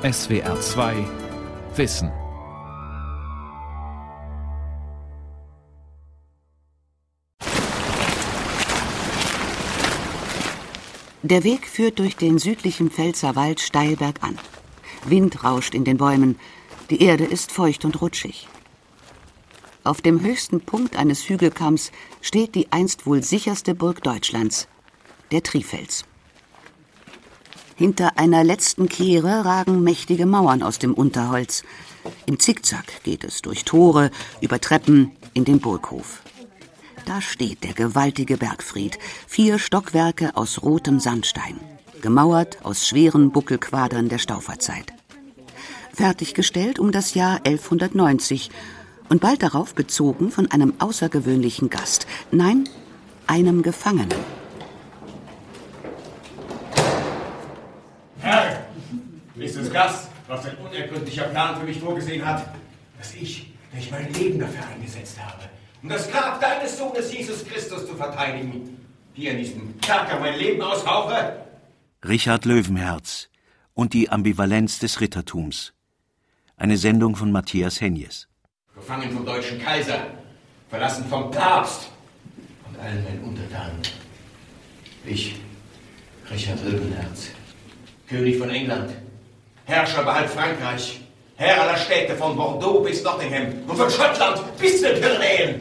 SWR 2 Wissen. Der Weg führt durch den südlichen Pfälzer Wald steil bergan. Wind rauscht in den Bäumen, die Erde ist feucht und rutschig. Auf dem höchsten Punkt eines Hügelkamms steht die einst wohl sicherste Burg Deutschlands, der Trifels. Hinter einer letzten Kehre ragen mächtige Mauern aus dem Unterholz. Im Zickzack geht es durch Tore, über Treppen in den Burghof. Da steht der gewaltige Bergfried, vier Stockwerke aus rotem Sandstein, gemauert aus schweren Buckelquadern der Stauferzeit. Fertiggestellt um das Jahr 1190 und bald darauf bezogen von einem außergewöhnlichen Gast, nein, einem Gefangenen. Herr, nächstes Gast, was ein unergründlicher Plan für mich vorgesehen hat, dass ich, der ich mein Leben dafür eingesetzt habe, um das Grab deines Sohnes Jesus Christus zu verteidigen, hier in diesem Kerker mein Leben aushauche? Richard Löwenherz und die Ambivalenz des Rittertums. Eine Sendung von Matthias Henjes. Gefangen vom deutschen Kaiser, verlassen vom Papst und allen meinen Untertanen. Ich, Richard Löwenherz, König von England, Herrscher über halb Frankreich, Herr aller Städte von Bordeaux bis Nottingham und von Schottland bis zu den Pyrenäen.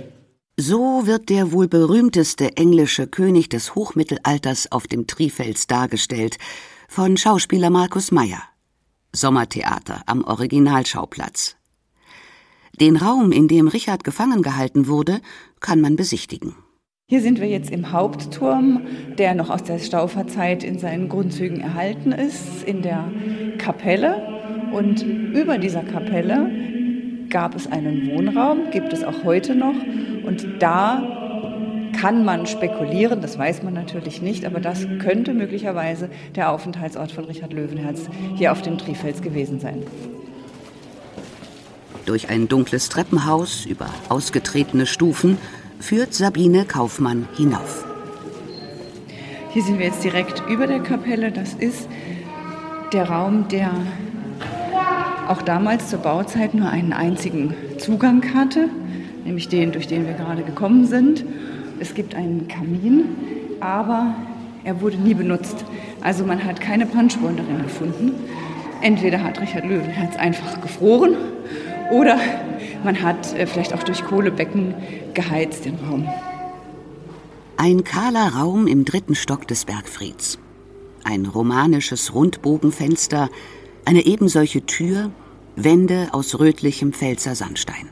So wird der wohl berühmteste englische König des Hochmittelalters auf dem Trifels dargestellt, von Schauspieler Markus Meyer. Sommertheater am Originalschauplatz. Den Raum, in dem Richard gefangen gehalten wurde, kann man besichtigen. Hier sind wir jetzt im Hauptturm, der noch aus der Stauferzeit in seinen Grundzügen erhalten ist, in der Kapelle. Und über dieser Kapelle gab es einen Wohnraum, gibt es auch heute noch. Und da kann man spekulieren, das weiß man natürlich nicht, aber das könnte möglicherweise der Aufenthaltsort von Richard Löwenherz hier auf dem Trifels gewesen sein. Durch ein dunkles Treppenhaus über ausgetretene Stufen führt Sabine Kaufmann hinauf. Hier sind wir jetzt direkt über der Kapelle. Das ist der Raum, der auch damals zur Bauzeit nur einen einzigen Zugang hatte, nämlich den, durch den wir gerade gekommen sind. Es gibt einen Kamin, aber er wurde nie benutzt. Also man hat keine Brandspuren darin gefunden. Entweder hat Richard Löwenherz einfach gefroren oder man hat äh, vielleicht auch durch Kohlebecken geheizt den Raum. Ein kahler Raum im dritten Stock des Bergfrieds. Ein romanisches Rundbogenfenster, eine ebensolche Tür, Wände aus rötlichem Pfälzer Sandstein.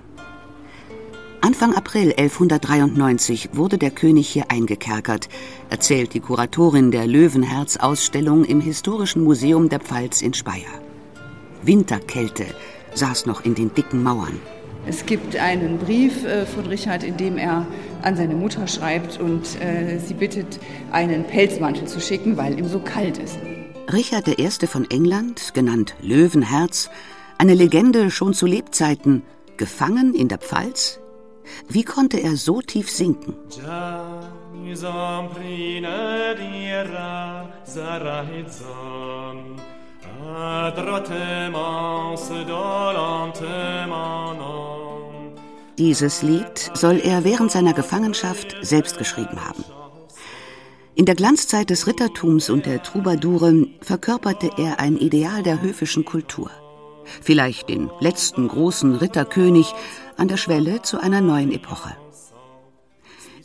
Anfang April 1193 wurde der König hier eingekerkert, erzählt die Kuratorin der Löwenherz-Ausstellung im Historischen Museum der Pfalz in Speyer. Winterkälte saß noch in den dicken Mauern. Es gibt einen Brief äh, von Richard, in dem er an seine Mutter schreibt und äh, sie bittet, einen Pelzmantel zu schicken, weil ihm so kalt ist. Richard I. von England, genannt Löwenherz, eine Legende schon zu Lebzeiten, gefangen in der Pfalz? Wie konnte er so tief sinken? Dieses Lied soll er während seiner Gefangenschaft selbst geschrieben haben. In der Glanzzeit des Rittertums und der Troubadoure verkörperte er ein Ideal der höfischen Kultur. Vielleicht den letzten großen Ritterkönig an der Schwelle zu einer neuen Epoche.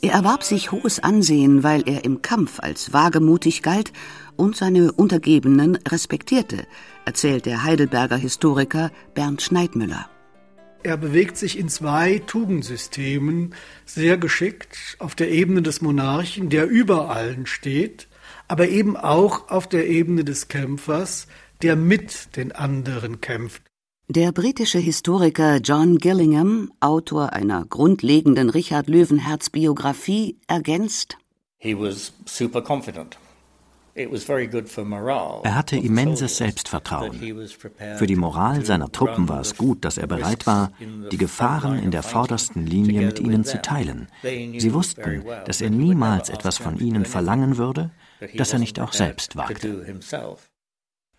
Er erwarb sich hohes Ansehen, weil er im Kampf als wagemutig galt und seine Untergebenen respektierte, erzählt der Heidelberger Historiker Bernd Schneidmüller. Er bewegt sich in zwei Tugendsystemen sehr geschickt auf der Ebene des Monarchen, der über allen steht, aber eben auch auf der Ebene des Kämpfers, der mit den anderen kämpft. Der britische Historiker John Gillingham, Autor einer grundlegenden Richard Löwenherz Biografie, ergänzt: He was super confident. Er hatte immenses Selbstvertrauen. Für die Moral seiner Truppen war es gut, dass er bereit war, die Gefahren in der vordersten Linie mit ihnen zu teilen. Sie wussten, dass er niemals etwas von ihnen verlangen würde, das er nicht auch selbst wagte.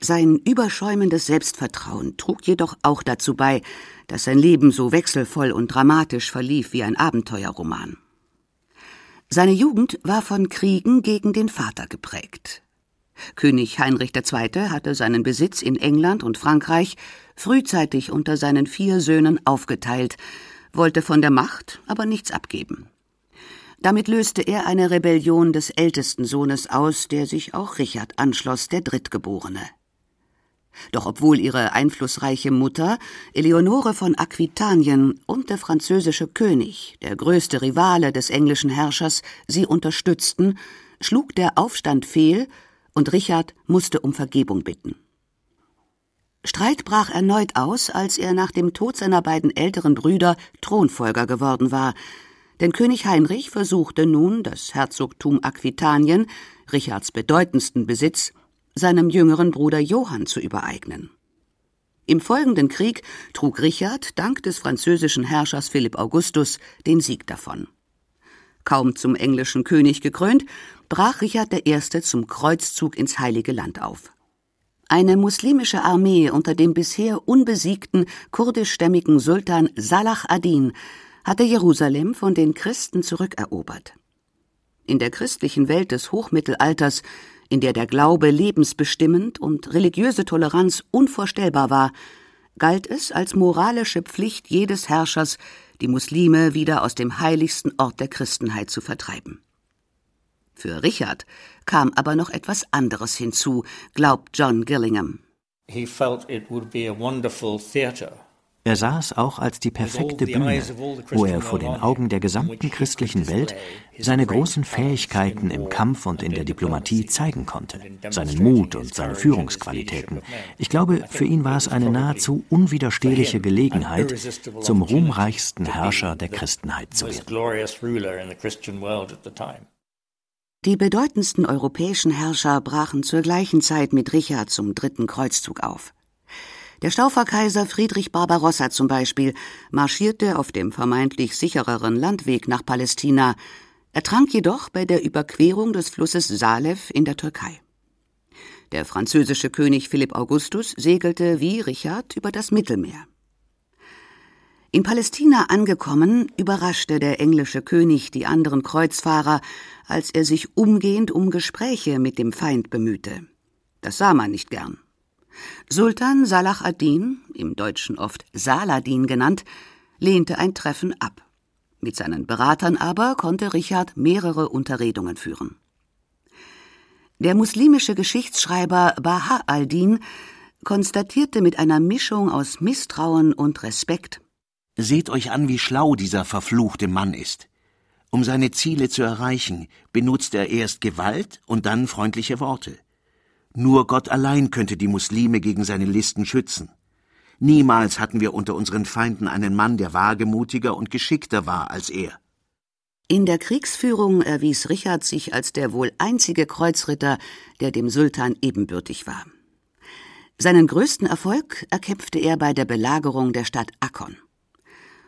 Sein überschäumendes Selbstvertrauen trug jedoch auch dazu bei, dass sein Leben so wechselvoll und dramatisch verlief wie ein Abenteuerroman. Seine Jugend war von Kriegen gegen den Vater geprägt. König Heinrich II. hatte seinen Besitz in England und Frankreich frühzeitig unter seinen vier Söhnen aufgeteilt, wollte von der Macht aber nichts abgeben. Damit löste er eine Rebellion des ältesten Sohnes aus, der sich auch Richard anschloss, der Drittgeborene. Doch obwohl ihre einflussreiche Mutter, Eleonore von Aquitanien und der französische König, der größte Rivale des englischen Herrschers, sie unterstützten, schlug der Aufstand fehl und Richard musste um Vergebung bitten. Streit brach erneut aus, als er nach dem Tod seiner beiden älteren Brüder Thronfolger geworden war, denn König Heinrich versuchte nun, das Herzogtum Aquitanien, Richards bedeutendsten Besitz, seinem jüngeren Bruder Johann zu übereignen. Im folgenden Krieg trug Richard dank des französischen Herrschers Philipp Augustus den Sieg davon. Kaum zum englischen König gekrönt, brach Richard I. zum Kreuzzug ins Heilige Land auf. Eine muslimische Armee unter dem bisher unbesiegten kurdischstämmigen Sultan Salah ad-Din hatte Jerusalem von den Christen zurückerobert. In der christlichen Welt des Hochmittelalters in der der Glaube lebensbestimmend und religiöse Toleranz unvorstellbar war, galt es als moralische Pflicht jedes Herrschers, die Muslime wieder aus dem heiligsten Ort der Christenheit zu vertreiben. Für Richard kam aber noch etwas anderes hinzu, glaubt John Gillingham. He felt it would be a wonderful theater er sah es auch als die perfekte Bühne, wo er vor den Augen der gesamten christlichen Welt seine großen Fähigkeiten im Kampf und in der Diplomatie zeigen konnte, seinen Mut und seine Führungsqualitäten. Ich glaube, für ihn war es eine nahezu unwiderstehliche Gelegenheit, zum ruhmreichsten Herrscher der Christenheit zu werden. Die bedeutendsten europäischen Herrscher brachen zur gleichen Zeit mit Richard zum dritten Kreuzzug auf. Der Stauferkaiser Friedrich Barbarossa zum Beispiel marschierte auf dem vermeintlich sichereren Landweg nach Palästina, ertrank jedoch bei der Überquerung des Flusses Salef in der Türkei. Der französische König Philipp Augustus segelte wie Richard über das Mittelmeer. In Palästina angekommen, überraschte der englische König die anderen Kreuzfahrer, als er sich umgehend um Gespräche mit dem Feind bemühte. Das sah man nicht gern. Sultan Salah ad-Din, im Deutschen oft Saladin genannt, lehnte ein Treffen ab. Mit seinen Beratern aber konnte Richard mehrere Unterredungen führen. Der muslimische Geschichtsschreiber Baha al-Din konstatierte mit einer Mischung aus Misstrauen und Respekt Seht euch an, wie schlau dieser verfluchte Mann ist. Um seine Ziele zu erreichen, benutzt er erst Gewalt und dann freundliche Worte. Nur Gott allein könnte die Muslime gegen seine Listen schützen. Niemals hatten wir unter unseren Feinden einen Mann, der wagemutiger und geschickter war als er. In der Kriegsführung erwies Richard sich als der wohl einzige Kreuzritter, der dem Sultan ebenbürtig war. Seinen größten Erfolg erkämpfte er bei der Belagerung der Stadt Akkon.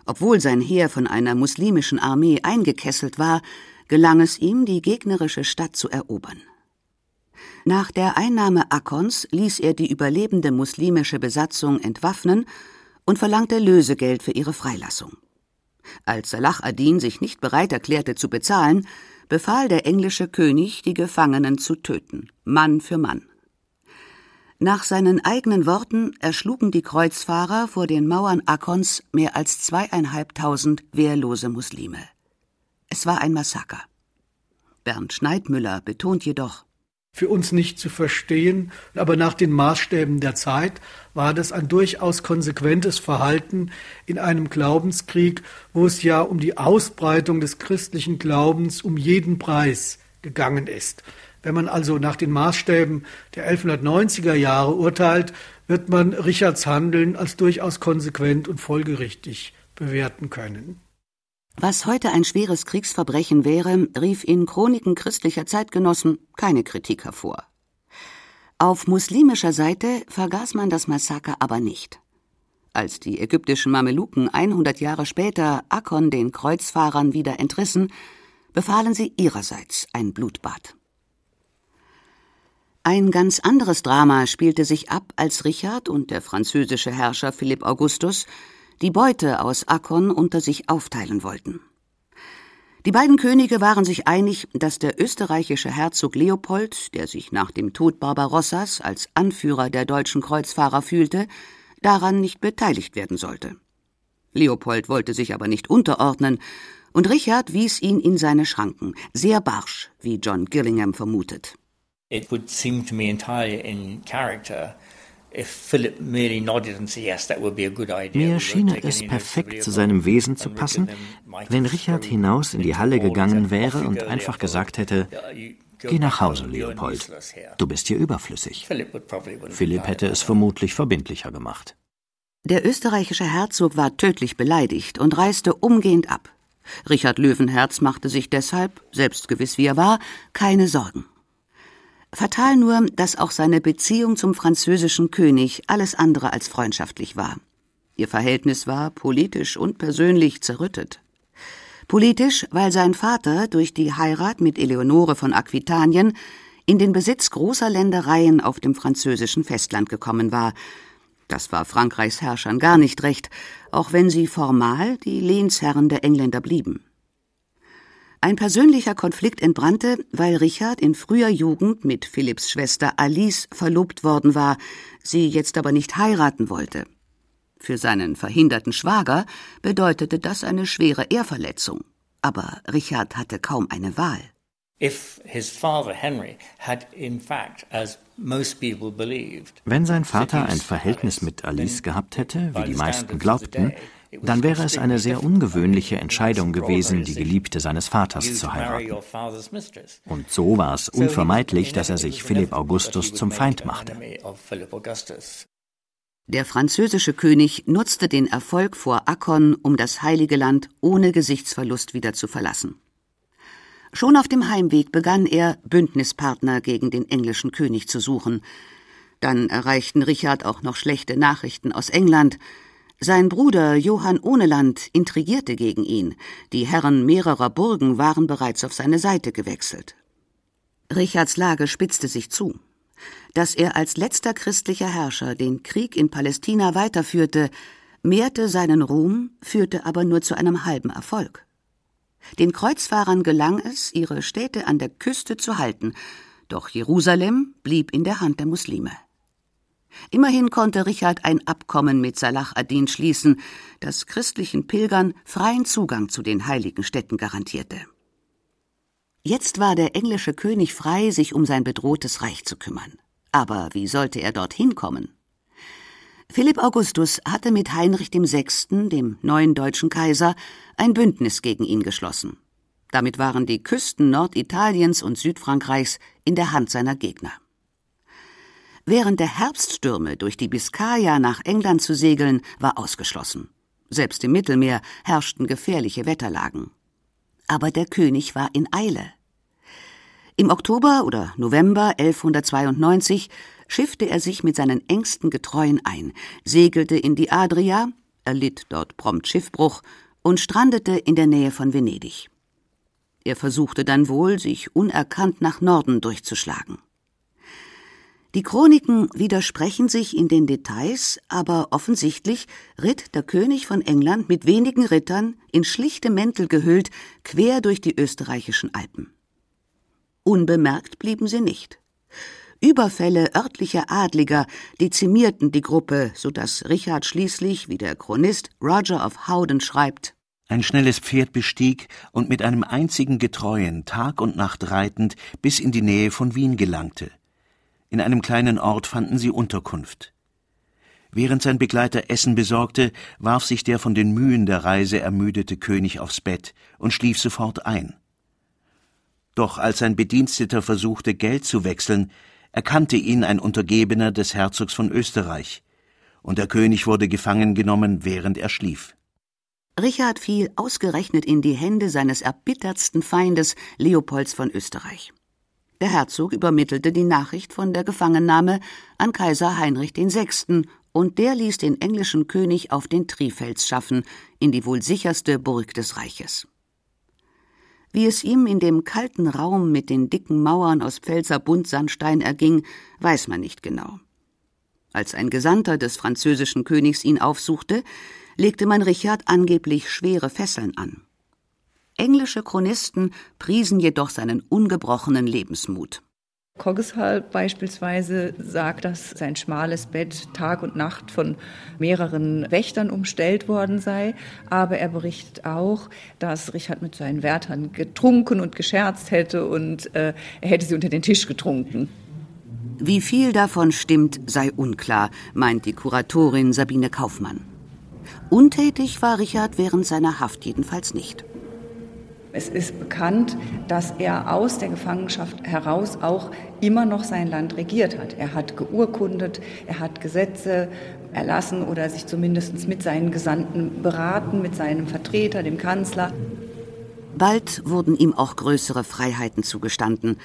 Obwohl sein Heer von einer muslimischen Armee eingekesselt war, gelang es ihm, die gegnerische Stadt zu erobern. Nach der Einnahme Akkons ließ er die überlebende muslimische Besatzung entwaffnen und verlangte Lösegeld für ihre Freilassung. Als Salah ad-Din sich nicht bereit erklärte zu bezahlen, befahl der englische König, die Gefangenen zu töten, Mann für Mann. Nach seinen eigenen Worten erschlugen die Kreuzfahrer vor den Mauern Akkons mehr als zweieinhalbtausend wehrlose Muslime. Es war ein Massaker. Bernd Schneidmüller betont jedoch, für uns nicht zu verstehen, aber nach den Maßstäben der Zeit war das ein durchaus konsequentes Verhalten in einem Glaubenskrieg, wo es ja um die Ausbreitung des christlichen Glaubens um jeden Preis gegangen ist. Wenn man also nach den Maßstäben der 1190er Jahre urteilt, wird man Richards Handeln als durchaus konsequent und folgerichtig bewerten können. Was heute ein schweres Kriegsverbrechen wäre, rief in Chroniken christlicher Zeitgenossen keine Kritik hervor. Auf muslimischer Seite vergaß man das Massaker aber nicht. Als die ägyptischen Mameluken 100 Jahre später Akkon den Kreuzfahrern wieder entrissen, befahlen sie ihrerseits ein Blutbad. Ein ganz anderes Drama spielte sich ab, als Richard und der französische Herrscher Philipp Augustus die Beute aus Akkon unter sich aufteilen wollten. Die beiden Könige waren sich einig, dass der österreichische Herzog Leopold, der sich nach dem Tod Barbarossas als Anführer der deutschen Kreuzfahrer fühlte, daran nicht beteiligt werden sollte. Leopold wollte sich aber nicht unterordnen, und Richard wies ihn in seine Schranken, sehr barsch, wie John Gillingham vermutet. It would seem to me entirely in character mir schien es perfekt zu seinem Wesen zu passen, wenn Richard hinaus in die Halle gegangen wäre und einfach gesagt hätte, Geh nach Hause, Leopold. Du bist hier überflüssig. Philipp hätte es vermutlich verbindlicher gemacht. Der österreichische Herzog war tödlich beleidigt und reiste umgehend ab. Richard Löwenherz machte sich deshalb, selbstgewiss wie er war, keine Sorgen. Fatal nur, dass auch seine Beziehung zum französischen König alles andere als freundschaftlich war. Ihr Verhältnis war politisch und persönlich zerrüttet. Politisch, weil sein Vater durch die Heirat mit Eleonore von Aquitanien in den Besitz großer Ländereien auf dem französischen Festland gekommen war. Das war Frankreichs Herrschern gar nicht recht, auch wenn sie formal die Lehnsherren der Engländer blieben. Ein persönlicher Konflikt entbrannte, weil Richard in früher Jugend mit Philipps Schwester Alice verlobt worden war, sie jetzt aber nicht heiraten wollte. Für seinen verhinderten Schwager bedeutete das eine schwere Ehrverletzung. Aber Richard hatte kaum eine Wahl. Wenn sein Vater ein Verhältnis mit Alice gehabt hätte, wie die meisten glaubten, dann wäre es eine sehr ungewöhnliche Entscheidung gewesen, die Geliebte seines Vaters zu heiraten. Und so war es unvermeidlich, dass er sich Philipp Augustus zum Feind machte. Der französische König nutzte den Erfolg vor Akkon, um das Heilige Land ohne Gesichtsverlust wieder zu verlassen. Schon auf dem Heimweg begann er, Bündnispartner gegen den englischen König zu suchen. Dann erreichten Richard auch noch schlechte Nachrichten aus England, sein Bruder Johann Ohneland intrigierte gegen ihn, die Herren mehrerer Burgen waren bereits auf seine Seite gewechselt. Richards Lage spitzte sich zu. Dass er als letzter christlicher Herrscher den Krieg in Palästina weiterführte, mehrte seinen Ruhm, führte aber nur zu einem halben Erfolg. Den Kreuzfahrern gelang es, ihre Städte an der Küste zu halten, doch Jerusalem blieb in der Hand der Muslime. Immerhin konnte Richard ein Abkommen mit Salah ad-Din schließen, das christlichen Pilgern freien Zugang zu den heiligen Städten garantierte. Jetzt war der englische König frei, sich um sein bedrohtes Reich zu kümmern. Aber wie sollte er dorthin kommen? Philipp Augustus hatte mit Heinrich VI., dem neuen deutschen Kaiser, ein Bündnis gegen ihn geschlossen. Damit waren die Küsten Norditaliens und Südfrankreichs in der Hand seiner Gegner. Während der Herbststürme durch die Biskaya nach England zu segeln, war ausgeschlossen. Selbst im Mittelmeer herrschten gefährliche Wetterlagen. Aber der König war in Eile. Im Oktober oder November 1192 schiffte er sich mit seinen engsten Getreuen ein, segelte in die Adria, erlitt dort prompt Schiffbruch und strandete in der Nähe von Venedig. Er versuchte dann wohl, sich unerkannt nach Norden durchzuschlagen. Die Chroniken widersprechen sich in den Details, aber offensichtlich ritt der König von England mit wenigen Rittern, in schlichte Mäntel gehüllt, quer durch die österreichischen Alpen. Unbemerkt blieben sie nicht. Überfälle örtlicher Adliger dezimierten die Gruppe, so dass Richard schließlich, wie der Chronist Roger of Howden schreibt, ein schnelles Pferd bestieg und mit einem einzigen Getreuen Tag und Nacht reitend bis in die Nähe von Wien gelangte – in einem kleinen Ort fanden sie Unterkunft. Während sein Begleiter Essen besorgte, warf sich der von den Mühen der Reise ermüdete König aufs Bett und schlief sofort ein. Doch als sein Bediensteter versuchte, Geld zu wechseln, erkannte ihn ein Untergebener des Herzogs von Österreich, und der König wurde gefangen genommen, während er schlief. Richard fiel ausgerechnet in die Hände seines erbittertsten Feindes Leopolds von Österreich. Der Herzog übermittelte die Nachricht von der Gefangennahme an Kaiser Heinrich VI. und der ließ den englischen König auf den Trifels schaffen, in die wohl sicherste Burg des Reiches. Wie es ihm in dem kalten Raum mit den dicken Mauern aus Pfälzer Buntsandstein erging, weiß man nicht genau. Als ein Gesandter des französischen Königs ihn aufsuchte, legte man Richard angeblich schwere Fesseln an. Englische Chronisten priesen jedoch seinen ungebrochenen Lebensmut. Coggeshall beispielsweise sagt, dass sein schmales Bett Tag und Nacht von mehreren Wächtern umstellt worden sei. Aber er berichtet auch, dass Richard mit seinen Wärtern getrunken und gescherzt hätte und äh, er hätte sie unter den Tisch getrunken. Wie viel davon stimmt, sei unklar, meint die Kuratorin Sabine Kaufmann. Untätig war Richard während seiner Haft jedenfalls nicht. Es ist bekannt, dass er aus der Gefangenschaft heraus auch immer noch sein Land regiert hat. Er hat geurkundet, er hat Gesetze erlassen oder sich zumindest mit seinen Gesandten beraten, mit seinem Vertreter, dem Kanzler. Bald wurden ihm auch größere Freiheiten zugestanden.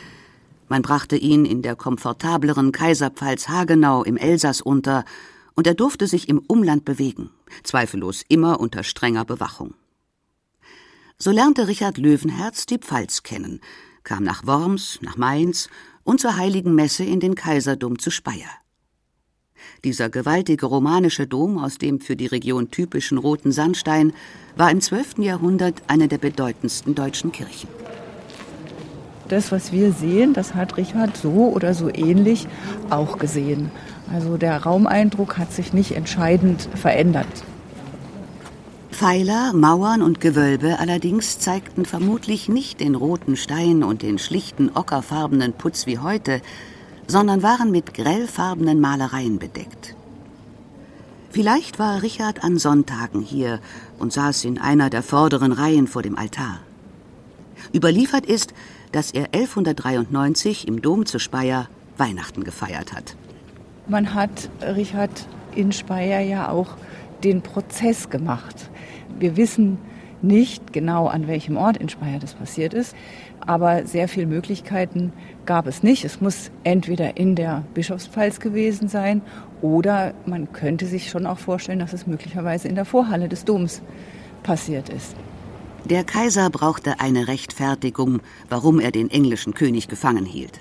Man brachte ihn in der komfortableren Kaiserpfalz Hagenau im Elsass unter, und er durfte sich im Umland bewegen, zweifellos immer unter strenger Bewachung. So lernte Richard Löwenherz die Pfalz kennen, kam nach Worms, nach Mainz und zur heiligen Messe in den Kaiserdom zu Speyer. Dieser gewaltige romanische Dom aus dem für die Region typischen roten Sandstein war im 12. Jahrhundert eine der bedeutendsten deutschen Kirchen. Das, was wir sehen, das hat Richard so oder so ähnlich auch gesehen. Also der Raumeindruck hat sich nicht entscheidend verändert. Pfeiler, Mauern und Gewölbe allerdings zeigten vermutlich nicht den roten Stein und den schlichten ockerfarbenen Putz wie heute, sondern waren mit grellfarbenen Malereien bedeckt. Vielleicht war Richard an Sonntagen hier und saß in einer der vorderen Reihen vor dem Altar. Überliefert ist, dass er 1193 im Dom zu Speyer Weihnachten gefeiert hat. Man hat Richard in Speyer ja auch den Prozess gemacht. Wir wissen nicht genau, an welchem Ort in Speyer das passiert ist, aber sehr viele Möglichkeiten gab es nicht. Es muss entweder in der Bischofspfalz gewesen sein oder man könnte sich schon auch vorstellen, dass es möglicherweise in der Vorhalle des Doms passiert ist. Der Kaiser brauchte eine Rechtfertigung, warum er den englischen König gefangen hielt.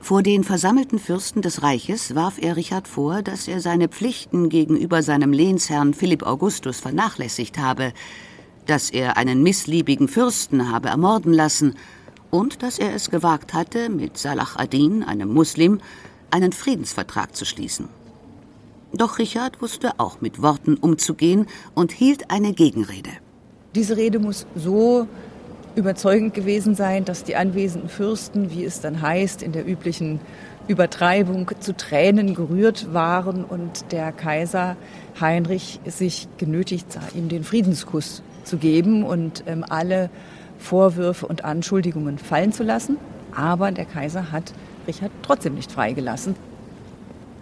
Vor den versammelten Fürsten des Reiches warf er Richard vor, dass er seine Pflichten gegenüber seinem Lehnsherrn Philipp Augustus vernachlässigt habe, dass er einen missliebigen Fürsten habe ermorden lassen und dass er es gewagt hatte, mit Salah ad-Din, einem Muslim, einen Friedensvertrag zu schließen. Doch Richard wusste auch mit Worten umzugehen und hielt eine Gegenrede. Diese Rede muss so überzeugend gewesen sein, dass die anwesenden Fürsten, wie es dann heißt, in der üblichen Übertreibung zu Tränen gerührt waren und der Kaiser Heinrich sich genötigt sah, ihm den Friedenskuss zu geben und ähm, alle Vorwürfe und Anschuldigungen fallen zu lassen. Aber der Kaiser hat Richard trotzdem nicht freigelassen.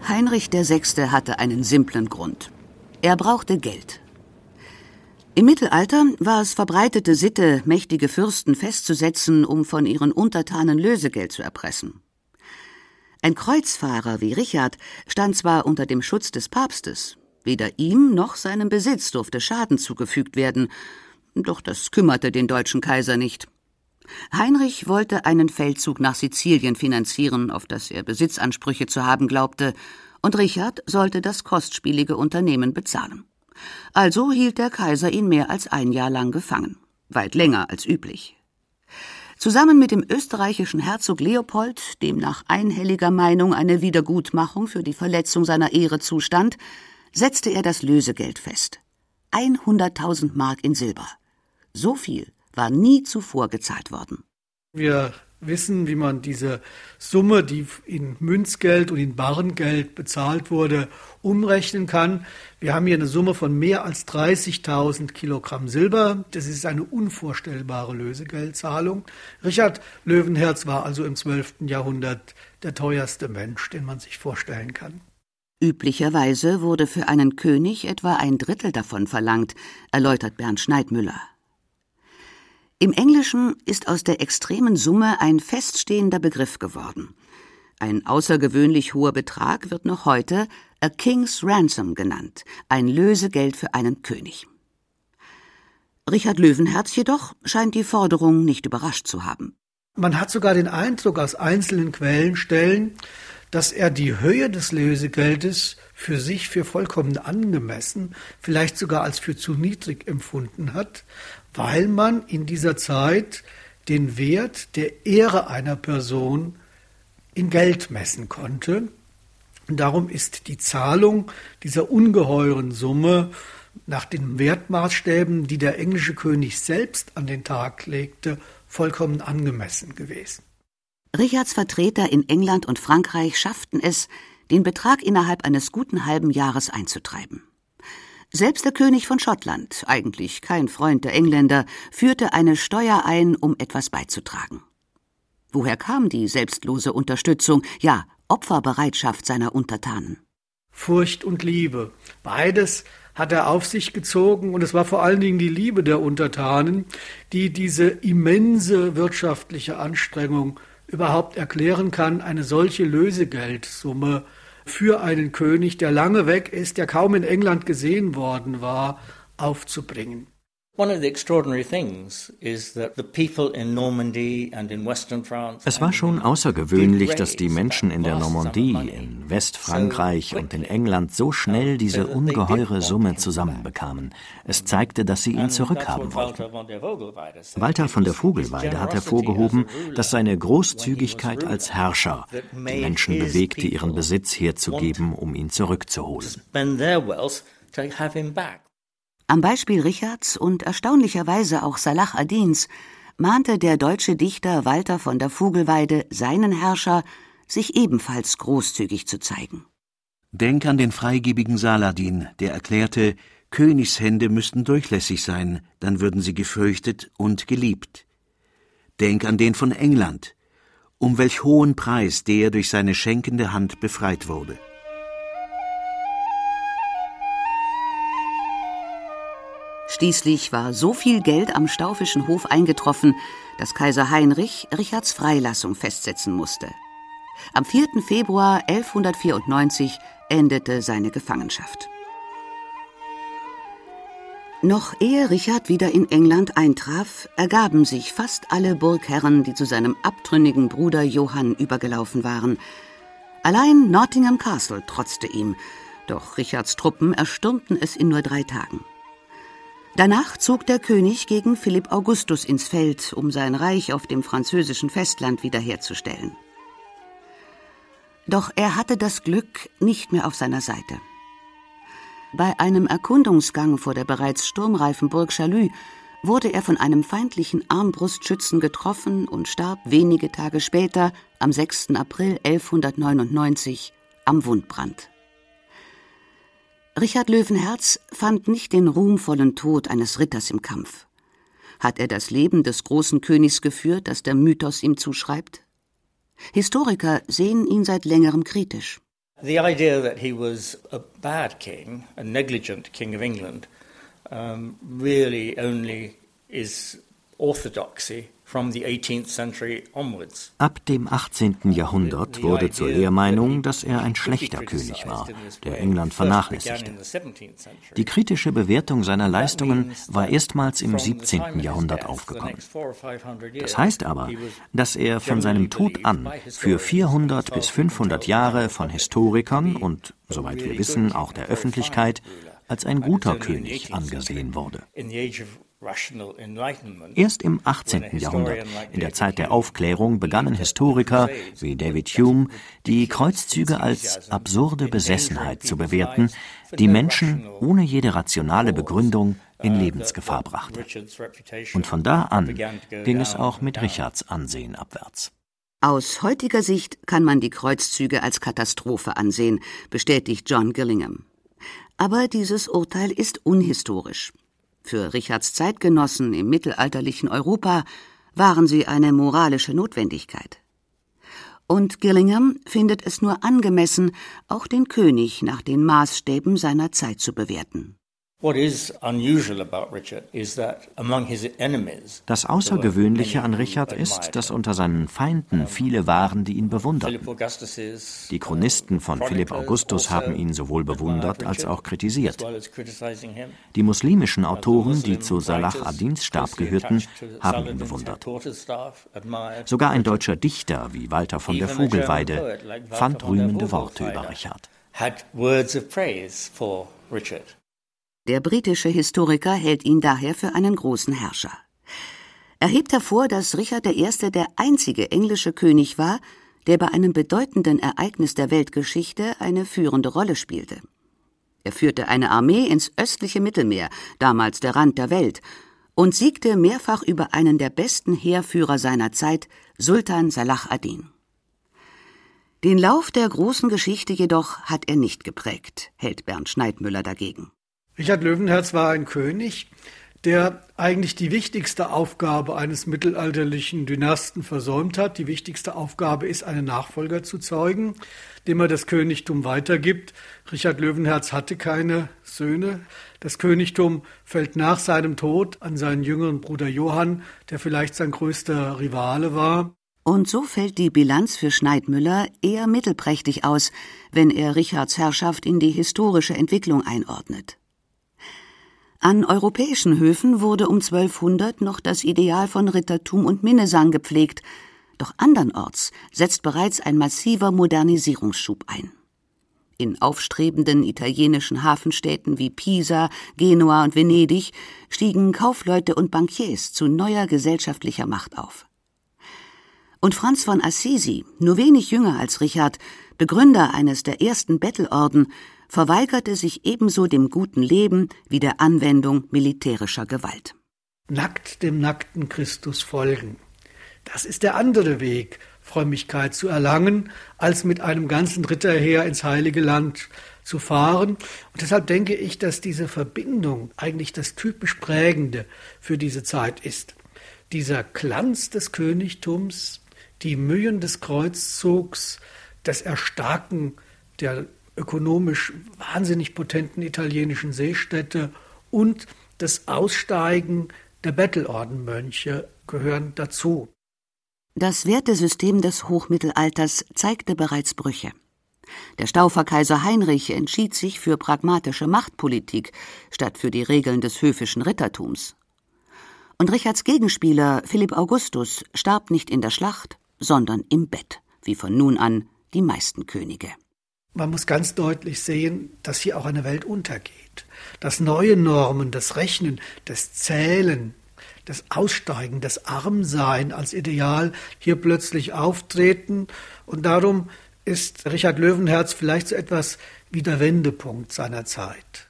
Heinrich VI. hatte einen simplen Grund. Er brauchte Geld. Im Mittelalter war es verbreitete Sitte, mächtige Fürsten festzusetzen, um von ihren Untertanen Lösegeld zu erpressen. Ein Kreuzfahrer wie Richard stand zwar unter dem Schutz des Papstes, weder ihm noch seinem Besitz durfte Schaden zugefügt werden, doch das kümmerte den deutschen Kaiser nicht. Heinrich wollte einen Feldzug nach Sizilien finanzieren, auf das er Besitzansprüche zu haben glaubte, und Richard sollte das kostspielige Unternehmen bezahlen. Also hielt der Kaiser ihn mehr als ein Jahr lang gefangen, weit länger als üblich. Zusammen mit dem österreichischen Herzog Leopold, dem nach einhelliger Meinung eine Wiedergutmachung für die Verletzung seiner Ehre zustand, setzte er das Lösegeld fest. 100.000 Mark in Silber. So viel war nie zuvor gezahlt worden. Wir wissen, wie man diese Summe, die in Münzgeld und in Bargeld bezahlt wurde, umrechnen kann. Wir haben hier eine Summe von mehr als 30.000 Kilogramm Silber. Das ist eine unvorstellbare Lösegeldzahlung. Richard Löwenherz war also im 12. Jahrhundert der teuerste Mensch, den man sich vorstellen kann. Üblicherweise wurde für einen König etwa ein Drittel davon verlangt, erläutert Bernd Schneidmüller. Im Englischen ist aus der extremen Summe ein feststehender Begriff geworden. Ein außergewöhnlich hoher Betrag wird noch heute a King's Ransom genannt, ein Lösegeld für einen König. Richard Löwenherz jedoch scheint die Forderung nicht überrascht zu haben. Man hat sogar den Eindruck aus einzelnen Quellenstellen, dass er die Höhe des Lösegeldes für sich für vollkommen angemessen, vielleicht sogar als für zu niedrig empfunden hat, weil man in dieser Zeit den Wert der Ehre einer Person in Geld messen konnte. Und darum ist die Zahlung dieser ungeheuren Summe nach den Wertmaßstäben, die der englische König selbst an den Tag legte, vollkommen angemessen gewesen. Richards Vertreter in England und Frankreich schafften es, den Betrag innerhalb eines guten halben Jahres einzutreiben. Selbst der König von Schottland, eigentlich kein Freund der Engländer, führte eine Steuer ein, um etwas beizutragen. Woher kam die selbstlose Unterstützung, ja Opferbereitschaft seiner Untertanen? Furcht und Liebe. Beides hat er auf sich gezogen und es war vor allen Dingen die Liebe der Untertanen, die diese immense wirtschaftliche Anstrengung überhaupt erklären kann, eine solche Lösegeldsumme für einen König, der lange weg ist, der kaum in England gesehen worden war, aufzubringen. Es war schon außergewöhnlich, dass die Menschen in der Normandie, in Westfrankreich und in England so schnell diese ungeheure Summe zusammenbekamen. Es zeigte, dass sie ihn zurückhaben wollten. Walter von der Vogelweide hat hervorgehoben, dass seine Großzügigkeit als Herrscher die Menschen bewegte, ihren Besitz herzugeben, um ihn zurückzuholen. Am Beispiel Richards und erstaunlicherweise auch Salah ad-Dins mahnte der deutsche Dichter Walter von der Vogelweide seinen Herrscher, sich ebenfalls großzügig zu zeigen. Denk an den freigebigen Saladin, der erklärte, Königshände müssten durchlässig sein, dann würden sie gefürchtet und geliebt. Denk an den von England, um welch hohen Preis der durch seine schenkende Hand befreit wurde. Schließlich war so viel Geld am Staufischen Hof eingetroffen, dass Kaiser Heinrich Richards Freilassung festsetzen musste. Am 4. Februar 1194 endete seine Gefangenschaft. Noch ehe Richard wieder in England eintraf, ergaben sich fast alle Burgherren, die zu seinem abtrünnigen Bruder Johann übergelaufen waren. Allein Nottingham Castle trotzte ihm, doch Richards Truppen erstürmten es in nur drei Tagen. Danach zog der König gegen Philipp Augustus ins Feld, um sein Reich auf dem französischen Festland wiederherzustellen. Doch er hatte das Glück nicht mehr auf seiner Seite. Bei einem Erkundungsgang vor der bereits sturmreifen Burg Chalus wurde er von einem feindlichen Armbrustschützen getroffen und starb wenige Tage später, am 6. April 1199, am Wundbrand. Richard Löwenherz fand nicht den ruhmvollen Tod eines Ritters im Kampf. Hat er das Leben des großen Königs geführt, das der Mythos ihm zuschreibt? Historiker sehen ihn seit längerem kritisch. The idea that he was a bad king, a negligent king of England, um, really only is orthodoxy Ab dem 18. Jahrhundert wurde zur Lehrmeinung, dass er ein schlechter König war, der England vernachlässigte. Die kritische Bewertung seiner Leistungen war erstmals im 17. Jahrhundert aufgekommen. Das heißt aber, dass er von seinem Tod an für 400 bis 500 Jahre von Historikern und, soweit wir wissen, auch der Öffentlichkeit als ein guter König angesehen wurde. Erst im 18. Jahrhundert, in der Zeit der Aufklärung, begannen Historiker wie David Hume, die Kreuzzüge als absurde Besessenheit zu bewerten, die Menschen ohne jede rationale Begründung in uh, Lebensgefahr brachte. Und von da an ging es auch mit Richards Ansehen abwärts. Aus heutiger Sicht kann man die Kreuzzüge als Katastrophe ansehen, bestätigt John Gillingham. Aber dieses Urteil ist unhistorisch. Für Richards Zeitgenossen im mittelalterlichen Europa waren sie eine moralische Notwendigkeit. Und Gillingham findet es nur angemessen, auch den König nach den Maßstäben seiner Zeit zu bewerten. Das Außergewöhnliche an Richard ist, dass unter seinen Feinden viele waren, die ihn bewunderten. Die Chronisten von Philipp Augustus also haben ihn sowohl bewundert als auch kritisiert. Die muslimischen Autoren, die zu Salah ad-Dins Stab gehörten, haben ihn bewundert. Sogar ein deutscher Dichter wie Walter von der Vogelweide fand rühmende Worte über Richard. Der britische Historiker hält ihn daher für einen großen Herrscher. Er hebt hervor, dass Richard I. der einzige englische König war, der bei einem bedeutenden Ereignis der Weltgeschichte eine führende Rolle spielte. Er führte eine Armee ins östliche Mittelmeer, damals der Rand der Welt, und siegte mehrfach über einen der besten Heerführer seiner Zeit, Sultan Salah ad-Din. Den Lauf der großen Geschichte jedoch hat er nicht geprägt, hält Bernd Schneidmüller dagegen. Richard Löwenherz war ein König, der eigentlich die wichtigste Aufgabe eines mittelalterlichen Dynasten versäumt hat. Die wichtigste Aufgabe ist, einen Nachfolger zu zeugen, dem er das Königtum weitergibt. Richard Löwenherz hatte keine Söhne. Das Königtum fällt nach seinem Tod an seinen jüngeren Bruder Johann, der vielleicht sein größter Rivale war. Und so fällt die Bilanz für Schneidmüller eher mittelprächtig aus, wenn er Richards Herrschaft in die historische Entwicklung einordnet. An europäischen Höfen wurde um 1200 noch das Ideal von Rittertum und Minnesang gepflegt, doch andernorts setzt bereits ein massiver Modernisierungsschub ein. In aufstrebenden italienischen Hafenstädten wie Pisa, Genua und Venedig stiegen Kaufleute und Bankiers zu neuer gesellschaftlicher Macht auf. Und Franz von Assisi, nur wenig jünger als Richard, Begründer eines der ersten Bettelorden, verweigerte sich ebenso dem guten Leben wie der Anwendung militärischer Gewalt. Nackt dem nackten Christus folgen. Das ist der andere Weg, Frömmigkeit zu erlangen, als mit einem ganzen Ritterheer ins heilige Land zu fahren. Und deshalb denke ich, dass diese Verbindung eigentlich das typisch Prägende für diese Zeit ist. Dieser Glanz des Königtums, die Mühen des Kreuzzugs, das Erstarken der ökonomisch wahnsinnig potenten italienischen Seestädte und das Aussteigen der Bettelordenmönche gehören dazu. Das Wertesystem des Hochmittelalters zeigte bereits Brüche. Der Stauferkaiser Heinrich entschied sich für pragmatische Machtpolitik statt für die Regeln des höfischen Rittertums. Und Richards Gegenspieler Philipp Augustus starb nicht in der Schlacht, sondern im Bett, wie von nun an die meisten Könige. Man muss ganz deutlich sehen, dass hier auch eine Welt untergeht. Dass neue Normen, das Rechnen, das Zählen, das Aussteigen, das Armsein als Ideal hier plötzlich auftreten. Und darum ist Richard Löwenherz vielleicht so etwas wie der Wendepunkt seiner Zeit.